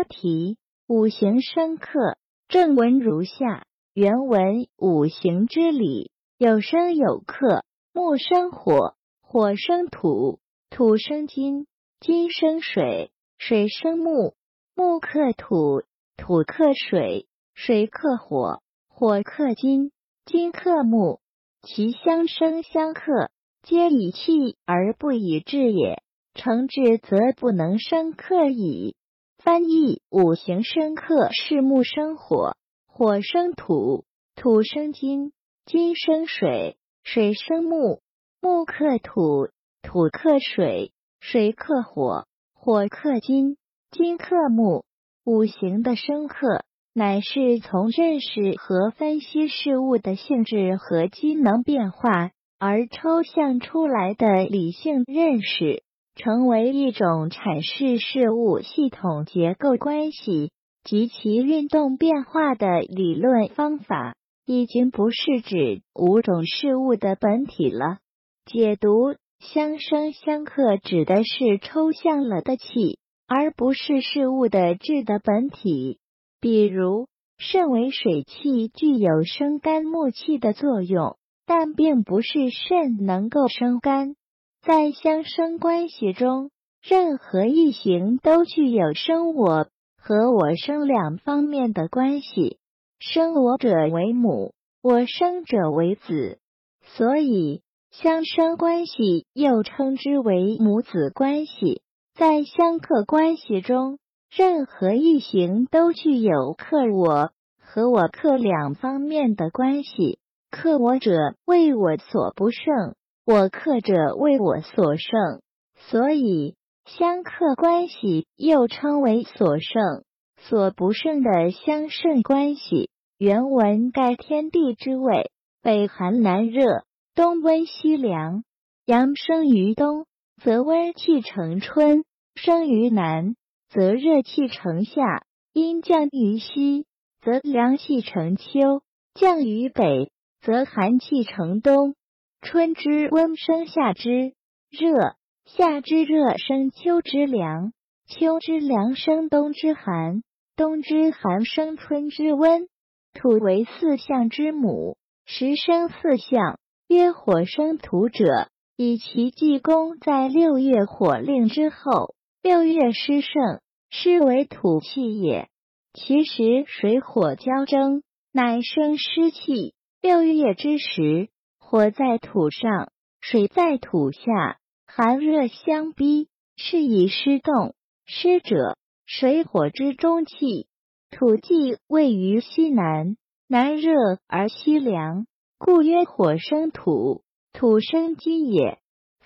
标题：五行生克。正文如下：原文五行之理，有生有克，木生火，火生土，土生金，金生水，水生木，木克土，土克水，水克火，火克金，金克木，其相生相克，皆以气而不以志也。成志则不能生克矣。翻译：五行生克是木生火，火生土，土生金，金生水，水生木，木克土，土克水，水克火，火克金，金克木。五行的生克，乃是从认识和分析事物的性质和机能变化而抽象出来的理性认识。成为一种阐释事物系统结构关系及其运动变化的理论方法，已经不是指五种事物的本体了。解读相生相克指的是抽象了的气，而不是事物的质的本体。比如，肾为水气，具有生肝木气的作用，但并不是肾能够生肝。在相生关系中，任何一行都具有生我和我生两方面的关系。生我者为母，我生者为子，所以相生关系又称之为母子关系。在相克关系中，任何一行都具有克我和我克两方面的关系。克我者为我所不胜。我克者为我所胜，所以相克关系又称为所胜、所不胜的相胜关系。原文盖天地之位，北寒南热，东温西凉。阳生于东，则温气成春；生于南，则热气成夏；阴降于西，则凉气成秋；降于北，则寒气成冬。春之温生夏之热，夏之热生秋之凉，秋之凉生冬之寒，冬之寒生春之温。土为四象之母，时生四象，曰火生土者，以其济公在六月火令之后，六月湿盛，湿为土气也。其实水火交争，乃生湿气。六月之时。火在土上，水在土下，寒热相逼，是以湿动。湿者，水火之中气。土既位于西南，南热而西凉，故曰火生土，土生金也。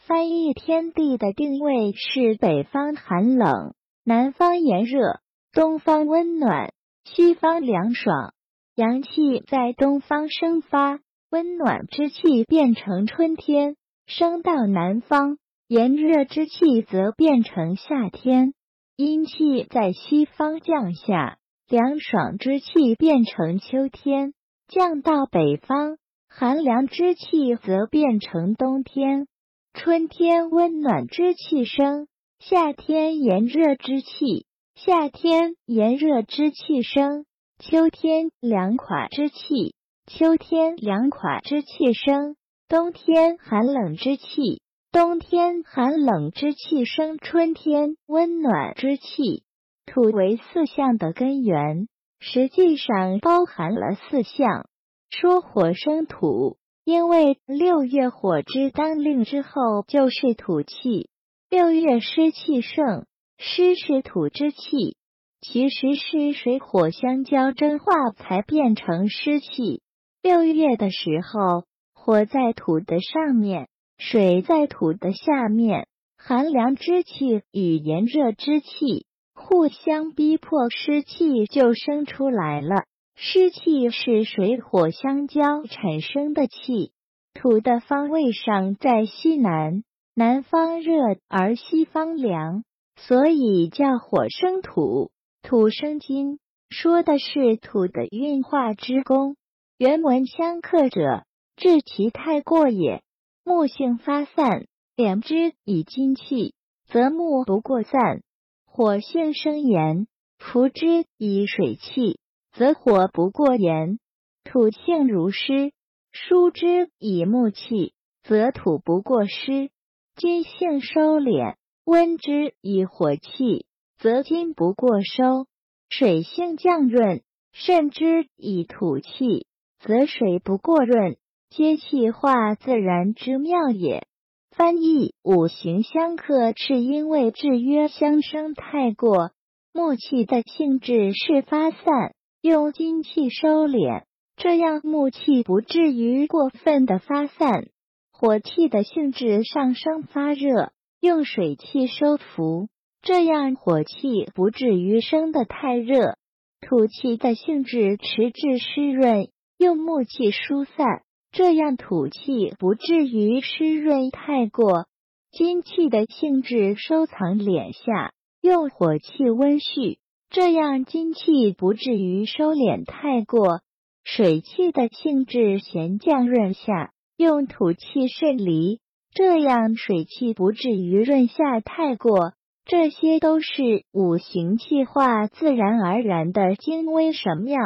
翻译天地的定位是：北方寒冷，南方炎热，东方温暖，西方凉爽。阳气在东方生发。温暖之气变成春天，升到南方；炎热之气则变成夏天。阴气在西方降下，凉爽之气变成秋天，降到北方；寒凉之气则变成冬天。春天温暖之气生，夏天炎热之气；夏天炎热之气生，秋天凉快之气。秋天凉快之气生，冬天寒冷之气；冬天寒冷之气生春天温暖之气。土为四象的根源，实际上包含了四象。说火生土，因为六月火之当令之后就是土气，六月湿气盛，湿是土之气，其实是水火相交蒸化才变成湿气。六月的时候，火在土的上面，水在土的下面，寒凉之气与炎热之气互相逼迫，湿气就生出来了。湿气是水火相交产生的气。土的方位上在西南，南方热而西方凉，所以叫火生土，土生金，说的是土的运化之功。原文相克者，治其太过也。木性发散，敛之以金气，则木不过散；火性生炎，服之以水气，则火不过炎；土性如湿，疏之以木气，则土不过湿。金性收敛，温之以火气，则金不过收。水性降润，渗之以土气，则水不过润。皆气化自然之妙也。翻译五行相克，是因为制约相生太过。木气的性质是发散，用金气收敛，这样木气不至于过分的发散；火气的性质上升发热，用水气收服，这样火气不至于升得太热；土气的性质迟滞湿润，用木气疏散，这样土气不至于湿润太过；金气的性质收藏敛下。用火气温煦，这样金气不至于收敛太过；水气的性质咸降润下，用土气渗离，这样水气不至于润下太过。这些都是五行气化自然而然的精微神妙。